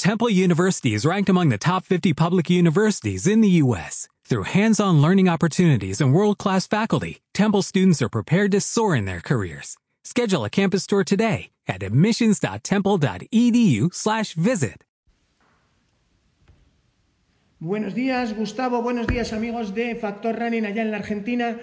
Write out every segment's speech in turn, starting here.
Temple University is ranked among the top 50 public universities in the U.S. Through hands-on learning opportunities and world-class faculty, Temple students are prepared to soar in their careers. Schedule a campus tour today at admissions.temple.edu/visit. Buenos días, Gustavo. Buenos días, amigos de Factor Running allá en la Argentina.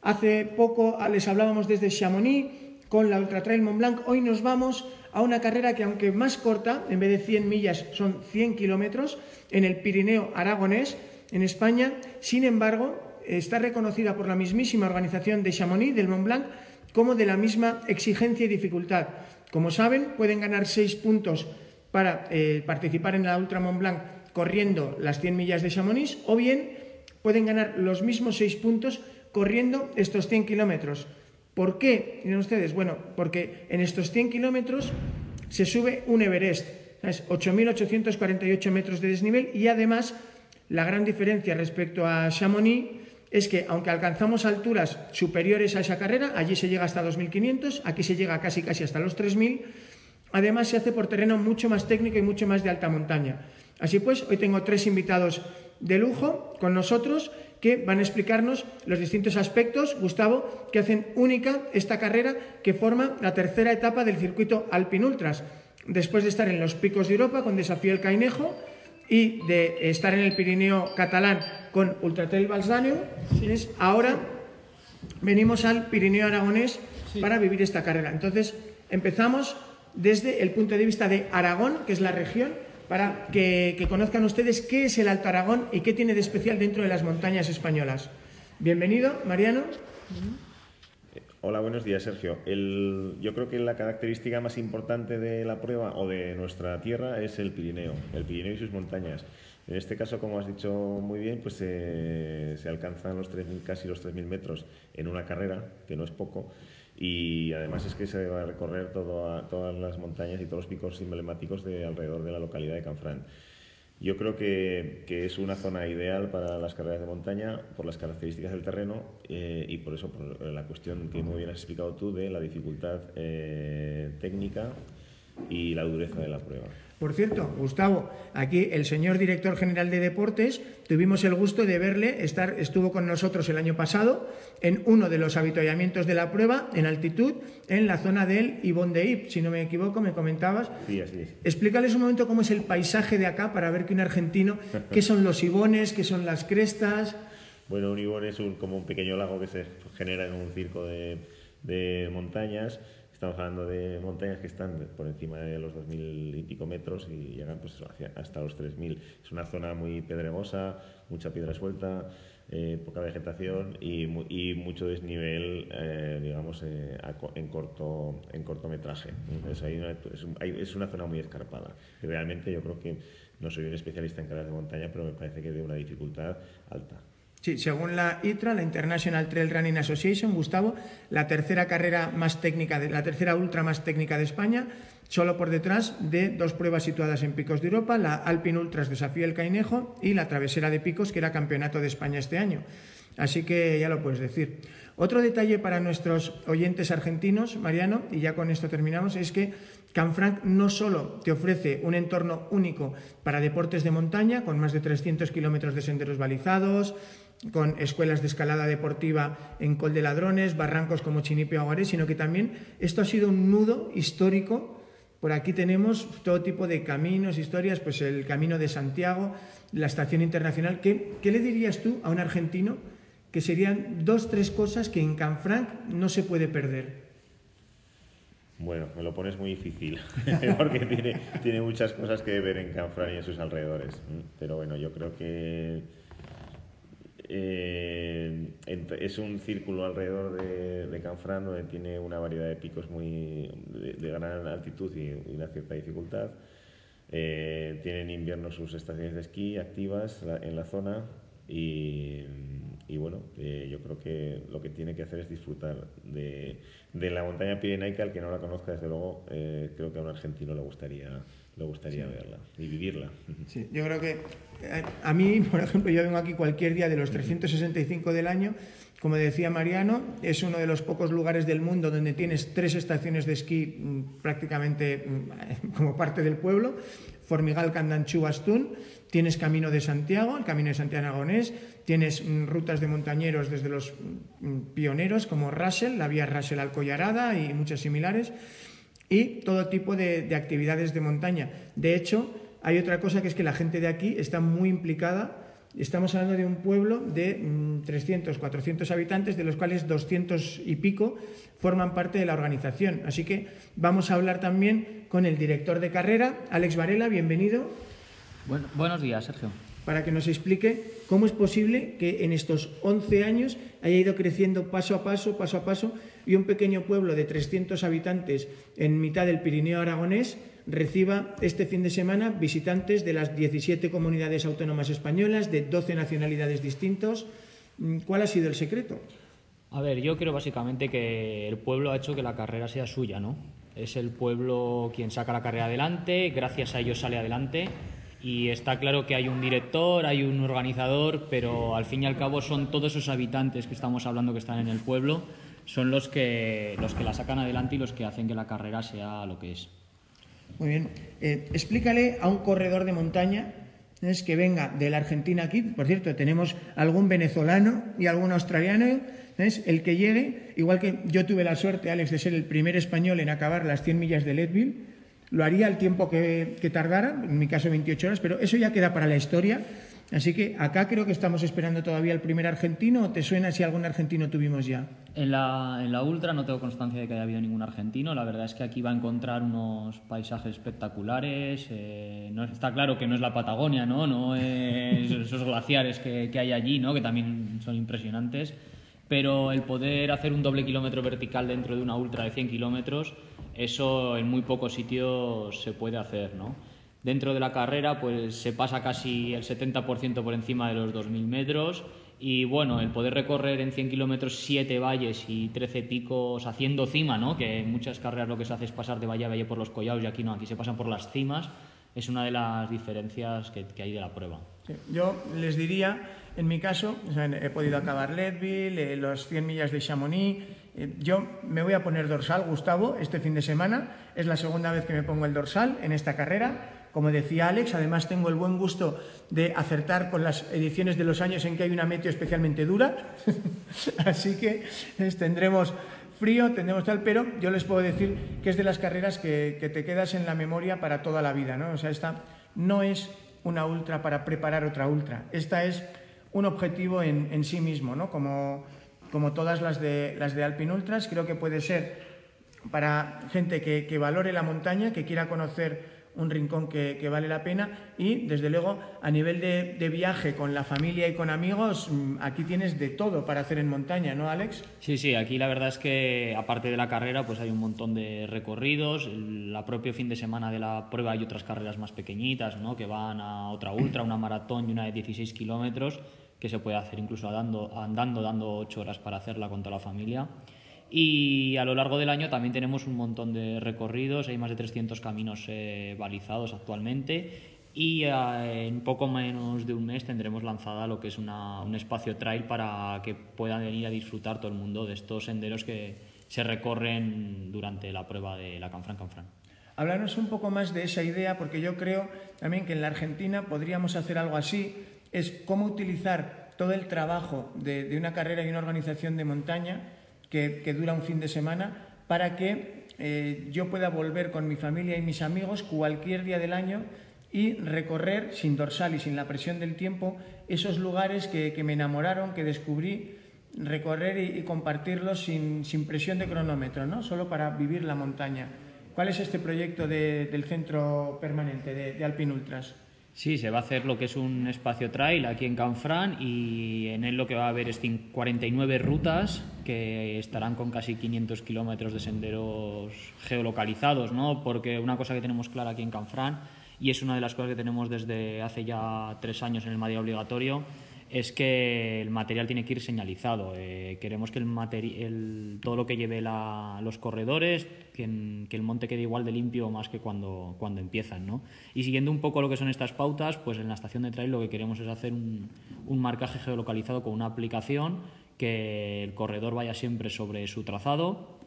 Hace poco ah, les hablábamos desde Chamonix con la Ultra Trail Mont Blanc. Hoy nos vamos a una carrera que, aunque más corta, en vez de 100 millas, son 100 kilómetros, en el Pirineo Aragonés, en España. Sin embargo, está reconocida por la mismísima organización de Chamonix, del Mont Blanc, como de la misma exigencia y dificultad. Como saben, pueden ganar 6 puntos para eh, participar en la Ultra Mont Blanc corriendo las 100 millas de Chamonix, o bien pueden ganar los mismos 6 puntos corriendo estos 100 kilómetros. ¿Por qué? Miren ustedes, bueno, porque en estos 100 kilómetros se sube un Everest, es 8.848 metros de desnivel y además la gran diferencia respecto a Chamonix es que aunque alcanzamos alturas superiores a esa carrera, allí se llega hasta 2.500, aquí se llega casi casi hasta los 3.000, además se hace por terreno mucho más técnico y mucho más de alta montaña. Así pues, hoy tengo tres invitados de lujo con nosotros que van a explicarnos los distintos aspectos, Gustavo, que hacen única esta carrera que forma la tercera etapa del circuito Alpin Ultras. Después de estar en los picos de Europa con Desafío el Cainejo y de estar en el Pirineo catalán con Ultratrail Balsdanio, ahora venimos al Pirineo aragonés para vivir esta carrera. Entonces, empezamos desde el punto de vista de Aragón, que es la región, para que, conozcan ustedes qué es el Alto Aragón y qué tiene de especial dentro de las montañas españolas. Bienvenido, Mariano. Hola, buenos días, Sergio. yo creo que la característica más importante de la prueba o de nuestra tierra es el Pirineo, el Pirineo y sus montañas. En este caso, como has dicho muy bien, pues se alcanzan los casi los 3.000 metros en una carrera, que no es poco y además es que se va a recorrer todas las montañas y todos los picos emblemáticos de alrededor de la localidad de Canfrán. Yo creo que, que, es una zona ideal para las carreras de montaña por las características del terreno eh, y por eso por la cuestión que muy bien has explicado tú de la dificultad eh, técnica y la dureza de la prueba. Por cierto, Gustavo, aquí el señor director general de deportes, tuvimos el gusto de verle, estar, estuvo con nosotros el año pasado en uno de los habituallamientos de la prueba en altitud en la zona del Ibón de Ip, si no me equivoco, me comentabas. Sí, así es. Explícales un momento cómo es el paisaje de acá para ver que un argentino, qué son los ibones, qué son las crestas. Bueno, un ibón es como un pequeño lago que se genera en un circo de, de montañas Estamos hablando de montañas que están por encima de los 2.000 y pico metros y llegan pues, hasta los 3.000. Es una zona muy pedregosa, mucha piedra suelta, eh, poca vegetación y, y mucho desnivel, eh, digamos, eh, en, corto, en cortometraje. Es, es, una zona muy escarpada. Y realmente yo creo que no soy un especialista en carreras de montaña, pero me parece que de una dificultad alta. Sí, según la ITRA, la International Trail Running Association, Gustavo, la tercera carrera más técnica, de, la tercera ultra más técnica de España, solo por detrás de dos pruebas situadas en Picos de Europa, la Alpin Ultras Desafío el Cainejo y la Travesera de Picos, que era campeonato de España este año. Así que ya lo puedes decir. Otro detalle para nuestros oyentes argentinos, Mariano, y ya con esto terminamos, es que Canfranc no solo te ofrece un entorno único para deportes de montaña, con más de 300 kilómetros de senderos balizados, con escuelas de escalada deportiva en Col de Ladrones, barrancos como Chinipio Aguaré, sino que también esto ha sido un nudo histórico. Por aquí tenemos todo tipo de caminos, historias, pues el Camino de Santiago, la Estación Internacional. ¿Qué, qué le dirías tú a un argentino que serían dos, tres cosas que en Canfranc no se puede perder? Bueno, me lo pones muy difícil, porque tiene, tiene muchas cosas que ver en Canfranc y en sus alrededores. Pero bueno, yo creo que eh, es un círculo alrededor de, de, Canfrán donde tiene una variedad de picos muy de, gran altitud y, una cierta dificultad. Eh, tiene en invierno sus estaciones de esquí activas en la zona y, bueno, eh, yo creo que lo que tiene que hacer es disfrutar de, la montaña pirenaica. Al que no la conozca, desde luego, creo que a un argentino le gustaría, me gustaría verla y vivirla. Sí, yo creo que eh, a mí, por ejemplo, yo vengo aquí cualquier día de los 365 del año. Como decía Mariano, es uno de los pocos lugares del mundo donde tienes tres estaciones de esquí mm, prácticamente mm, como parte del pueblo. Formigal, Candanchú, Bastún. Tienes Camino de Santiago, el Camino de Santiago Aragonés. Tienes mm, rutas de montañeros desde los pioneros como Russell, la vía Russell Alcollarada y muchas similares y todo tipo de, actividades de montaña. De hecho, hay otra cosa que es que la gente de aquí está muy implicada. Estamos hablando de un pueblo de 300, mm, 400 habitantes, de los cuales 200 y pico forman parte de la organización. Así que vamos a hablar también con el director de carrera, Alex Varela, bienvenido. Bueno, buenos días, Sergio. Para que nos explique cómo es posible que en estos 11 años haya ido creciendo paso a paso, paso a paso, y un pequeño pueblo de 300 habitantes en mitad del Pirineo aragonés reciba este fin de semana visitantes de las 17 comunidades autónomas españolas, de 12 nacionalidades distintos. Mm, ¿Cuál ha sido el secreto? A ver, yo creo básicamente que el pueblo ha hecho que la carrera sea suya, ¿no? Es el pueblo quien saca la carrera adelante, gracias a ellos sale adelante y está claro que hay un director, hay un organizador, pero al fin y al cabo son todos esos habitantes que estamos hablando que están en el pueblo son los que, los que la sacan adelante y los que hacen que la carrera sea lo que es. Muy bien. Eh, explícale a un corredor de montaña es que venga de la Argentina aquí, por cierto, tenemos algún venezolano y algún australiano, el que llegue, igual que yo tuve la suerte, Alex, de ser el primer español en acabar las 100 millas de Leadville, lo haría el tiempo que, que tardara, en mi caso 28 horas, pero eso ya queda para la historia. Así que acá creo que estamos esperando todavía el primer argentino. ¿Te suena si algún argentino tuvimos ya? En la, en la Ultra no tengo constancia de que haya habido ningún argentino. La verdad es que aquí va a encontrar unos paisajes espectaculares. Eh, no, está claro que no es la Patagonia, ¿no? No es esos glaciares que, que hay allí, ¿no? Que también son impresionantes. Pero el poder hacer un doble kilómetro vertical dentro de una Ultra de 100 kilómetros, eso en muy pocos sitios se puede hacer, ¿no? Dentro de la carrera pues se pasa casi el 70% por encima de los 2.000 metros y bueno, el poder recorrer en 100 kilómetros 7 valles y 13 picos haciendo cima, ¿no? que en muchas carreras lo que se hace es pasar de valle a valle por los collados y aquí no, aquí se pasan por las cimas, es una de las diferencias que, hay de la prueba. yo les diría, en mi caso, he podido acabar Leadville, eh, los 100 millas de Chamonix, eh, yo me voy a poner dorsal, Gustavo, este fin de semana, es la segunda vez que me pongo el dorsal en esta carrera, como decía Alex, además tengo el buen gusto de acertar con las ediciones de los años en que hay una meteo especialmente dura, así que tendremos frío, tendremos tal, pero yo les puedo decir que es de las carreras que, te quedas en la memoria para toda la vida, ¿no? O sea, esta no es una ultra para preparar otra ultra, esta es un objetivo en, sí mismo, ¿no? Como, como todas las de, las de Alpine Ultras, creo que puede ser para gente que, que valore la montaña, que quiera conocer un rincón que, vale la pena y desde luego a nivel de, viaje con la familia y con amigos, mm, aquí tienes de todo para hacer en montaña, ¿no, Alex? Sí, sí, aquí la verdad es que aparte de la carrera pues hay un montón de recorridos, la propio fin de semana de la prueba hay otras carreras más pequeñitas, ¿no? que van a otra ultra, una maratón y una de 16 kilómetros que se puede hacer incluso andando, andando dando 8 horas para hacerla con toda la familia. Y a lo largo del año también tenemos un montón de recorridos, hay más de 300 caminos eh, balizados actualmente y eh, en poco menos de un mes tendremos lanzada lo que es un espacio trail para que puedan venir a disfrutar todo el mundo de estos senderos que se recorren durante la prueba de la Canfran Canfran. Hablarnos un poco más de esa idea, porque yo creo también que en la Argentina podríamos hacer algo así, es cómo utilizar todo el trabajo de una carrera y una organización de montaña que, dura un fin de semana para que eh, yo pueda volver con mi familia y mis amigos cualquier día del año y recorrer sin dorsal y sin la presión del tiempo esos lugares que, me enamoraron, que descubrí, recorrer y, compartirlos sin, presión de cronómetro, ¿no? solo para vivir la montaña. ¿Cuál es este proyecto del centro permanente de, de Alpin Ultras? Sí, se va a hacer lo que es un espacio trail aquí en Canfrán y en él lo que va a haber es 49 rutas que estarán con casi 500 kilómetros de senderos geolocalizados, ¿no? Porque una cosa que tenemos clara aquí en Canfrán y es una de las cosas que tenemos desde hace ya tres años en el Madrid obligatorio es que el material tiene que ir señalizado. Eh, queremos que el, todo lo que lleve los corredores, que, el monte quede igual de limpio más que cuando, cuando empiezan. ¿no? Y siguiendo un poco lo que son estas pautas, pues en la estación de trail lo que queremos es hacer un, un marcaje geolocalizado con una aplicación que el corredor vaya siempre sobre su trazado,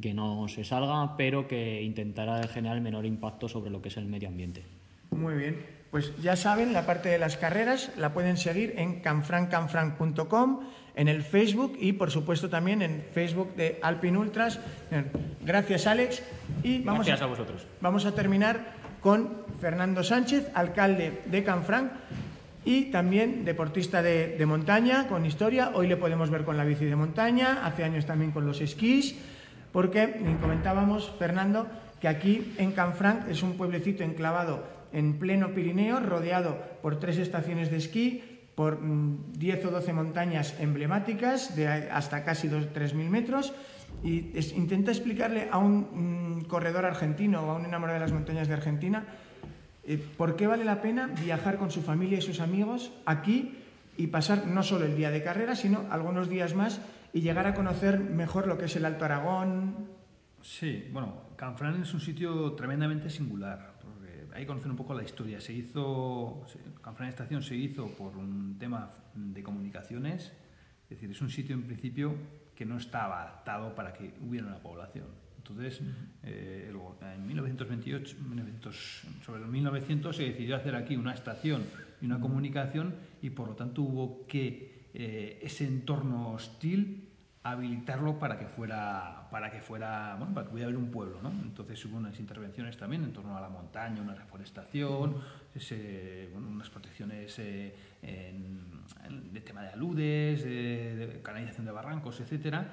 que no se salga, pero que intentará generar el menor impacto sobre lo que es el medio ambiente. Muy bien, pues ya saben, la parte de las carreras la pueden seguir en canfrancanfranc.com, en el Facebook y por supuesto también en Facebook de Alpin Ultras. Gracias Alex y vamos Gracias a, vosotros. Vamos a terminar con Fernando Sánchez, alcalde de Canfranc y también deportista de, de, montaña con historia. Hoy le podemos ver con la bici de montaña, hace años también con los esquís, porque comentábamos, Fernando, que aquí en Canfranc es un pueblecito enclavado en pleno Pirineo, rodeado por tres estaciones de esquí, por 10 mm, o 12 montañas emblemáticas de hasta casi 3.000 metros. Y intenta explicarle a un mm, corredor argentino o a un enamorado de las montañas de Argentina eh, ¿Por qué vale la pena viajar con su familia y sus amigos aquí y pasar no solo el día de carrera, sino algunos días más y llegar a conocer mejor lo que es el Alto Aragón? Sí, bueno, Canfrán es un sitio tremendamente singular. Hay que conocer un poco la historia. Se hizo, Canfrán Estación se hizo por un tema de comunicaciones, es decir, es un sitio en principio que no estaba adaptado para que hubiera una población. Entonces, eh, en 1928, sobre los 1900 se decidió hacer aquí una estación y una comunicación y por lo tanto hubo que eh, ese entorno hostil habilitarlo para que fuera para que fuera bueno para que pudiera haber un pueblo ¿no? entonces hubo unas intervenciones también en torno a la montaña una reforestación unas protecciones eh, de tema de aludes de, de canalización de barrancos etcétera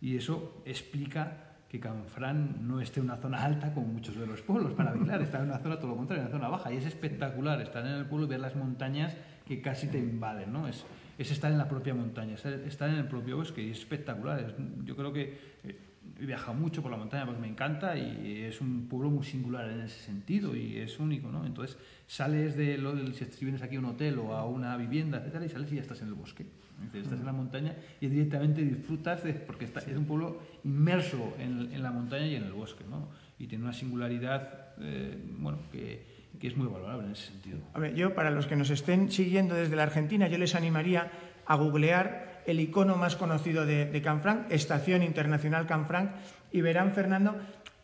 y eso explica que Canfrán no esté en una zona alta como muchos de los pueblos para bailar, está en una zona todo lo contrario, en una zona baja. Y es espectacular estar en el pueblo y ver las montañas que casi te invaden, ¿no? Es, es estar en la propia montaña, estar en el propio bosque y es espectacular. yo creo que eh, he viajado mucho por la montaña porque me encanta y es un pueblo muy singular en ese sentido y es único, ¿no? Entonces sales de lo del, si vienes aquí a un hotel o a una vivienda, etcétera, y sales y ya estás en el bosque. Estás en la montaña y directamente disfrutas de, porque está, es un pueblo inmerso en, en, la montaña y en el bosque, ¿no? Y tiene una singularidad, eh, bueno, que, que, es muy valorable en ese sentido. A ver, yo, para los que nos estén siguiendo desde la Argentina, yo les animaría a googlear el icono más conocido de, de Canfranc, Estación Internacional Canfranc, y verán, Fernando,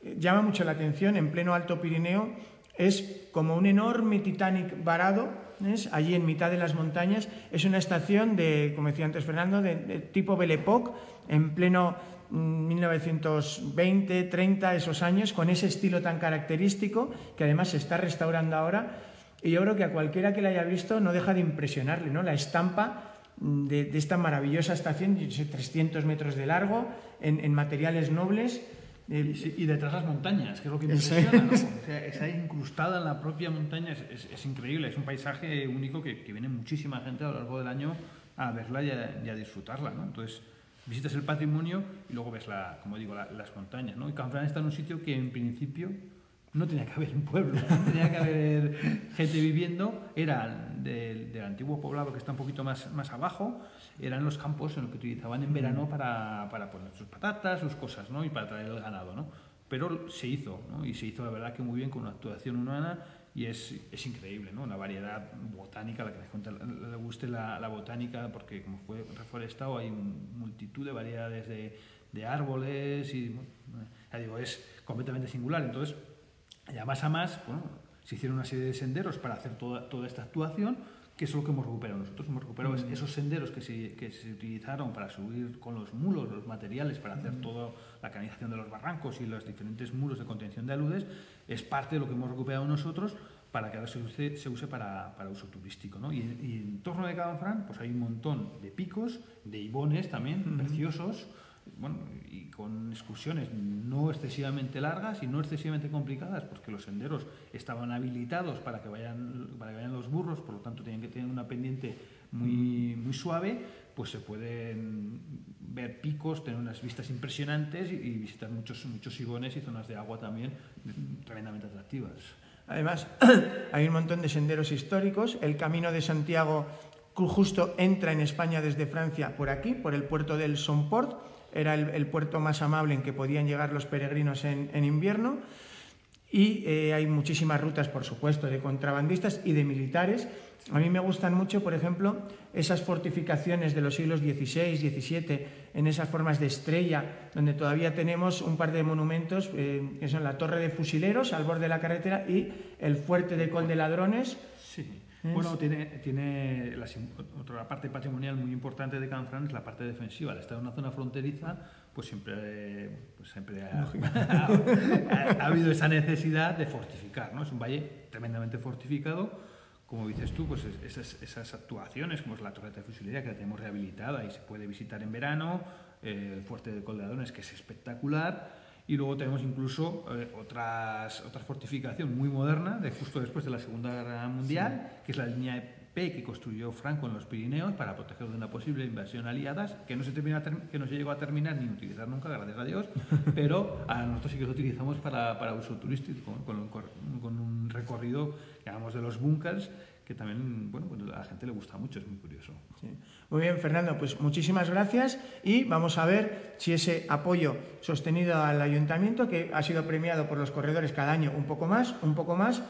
eh, llama mucho la atención, en pleno Alto Pirineo, es como un enorme Titanic varado allí en mitad de las montañas. Es una estación de, como decía antes Fernando, de, tipo Belle Époque, en pleno 1920, mm, 30, esos años, con ese estilo tan característico que además se está restaurando ahora. Y yo creo que a cualquiera que la haya visto no deja de impresionarle, ¿no? La estampa de, esta maravillosa estación, 300 metros de largo, en, en materiales nobles y detrás las montañas, que es lo que impresiona, ¿no? o sea, está incrustada en la propia montaña, es, es, increíble, es un paisaje único que, que, viene muchísima gente a lo largo del año a verla y a, disfrutarla, ¿no? Entonces, visitas el patrimonio y luego ves, la, como digo, las montañas, ¿no? Y Canfrán está en un sitio que en principio no tenía que haber un pueblo, no tenía que haber gente viviendo, era del, del, antiguo poblado que está un poquito más, más abajo, eran los campos en los que utilizaban en verano para, para poner sus patatas, sus cosas, ¿no? Y para traer el ganado, ¿no? Pero se hizo, ¿no? Y se hizo la verdad que muy bien con una actuación humana y es, es increíble, ¿no? Una variedad botánica, la que le, le guste la, la, botánica, porque como fue reforestado hay multitud de variedades de, de árboles y, ya digo, es completamente singular. Entonces, ya más a más, bueno, se hicieron una serie de senderos para hacer toda, toda esta actuación, que es lo que hemos recuperado nosotros. Hemos recuperado mm. esos senderos que se, que se, utilizaron para subir con los mulos, los materiales, para hacer mm. toda la canalización de los barrancos y los diferentes muros de contención de aludes, es parte de lo que hemos recuperado nosotros para que ahora se use, se use para, para, uso turístico. ¿no? Y, en torno de Canfrán pues hay un montón de picos, de ibones también, mm. preciosos, bueno, y con excursiones no excesivamente largas y no excesivamente complicadas, porque los senderos estaban habilitados para que vayan, para que vayan los burros, por lo tanto tienen que tener una pendiente muy, muy suave, pues se pueden ver picos, tener unas vistas impresionantes y, y visitar muchos, muchos sigones y zonas de agua también tremendamente atractivas. Además, hay un montón de senderos históricos. El Camino de Santiago justo entra en España desde Francia por aquí, por el puerto del Somport. Era el, puerto más amable en que podían llegar los peregrinos en, invierno. Y eh, hay muchísimas rutas, por supuesto, de contrabandistas y de militares. A mí me gustan mucho, por ejemplo, esas fortificaciones de los siglos XVI, XVII, en esas formas de estrella, donde todavía tenemos un par de monumentos, eh, que son la Torre de Fusileros al borde de la carretera y el Fuerte de Col de Ladrones. Sí. Bueno, tiene, tiene la, otra parte patrimonial muy importante de Canfrán es la parte defensiva. Al estar en una zona fronteriza, pues siempre, pues siempre ha, ha, habido esa necesidad de fortificar. ¿no? Es un valle tremendamente fortificado como dices tú, pues esas, esas, actuaciones, como es la torreta de fusilería que la tenemos rehabilitada y se puede visitar en verano, eh, el fuerte de Coldadones que es espectacular, y luego tenemos incluso eh, otras, otras fortificación muy moderna, de justo después de la Segunda Guerra Mundial, que es la línea P que construyó Franco en los Pirineos para proteger de una posible invasión aliadas, que no se, termina, que no se llegó a terminar ni utilizar nunca, gracias a Dios, pero a nosotros sí que lo utilizamos para, para uso turístico, con, con, un recorrido, digamos, de los búnkers que también, bueno, pues a la gente le gusta mucho, es muy curioso. Muy bien, Fernando, pues muchísimas gracias y vamos a ver si ese apoyo sostenido al ayuntamiento, que ha sido premiado por los corredores cada año un poco más, un poco más,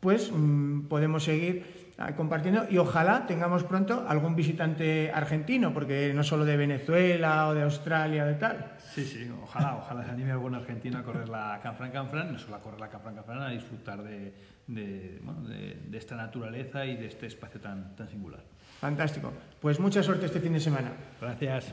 pues mm, podemos seguir ah, compartiendo y ojalá tengamos pronto algún visitante argentino, porque no solo de Venezuela o de Australia o de tal. Sí, sí, ojalá, ojalá se anime algún argentino a correr la Canfran Canfran, no solo a correr la Canfran Canfran, a disfrutar de, de, bueno, de, de, esta naturaleza y de este espacio tan, tan singular. Fantástico. Pues mucha suerte este fin de semana. Gracias.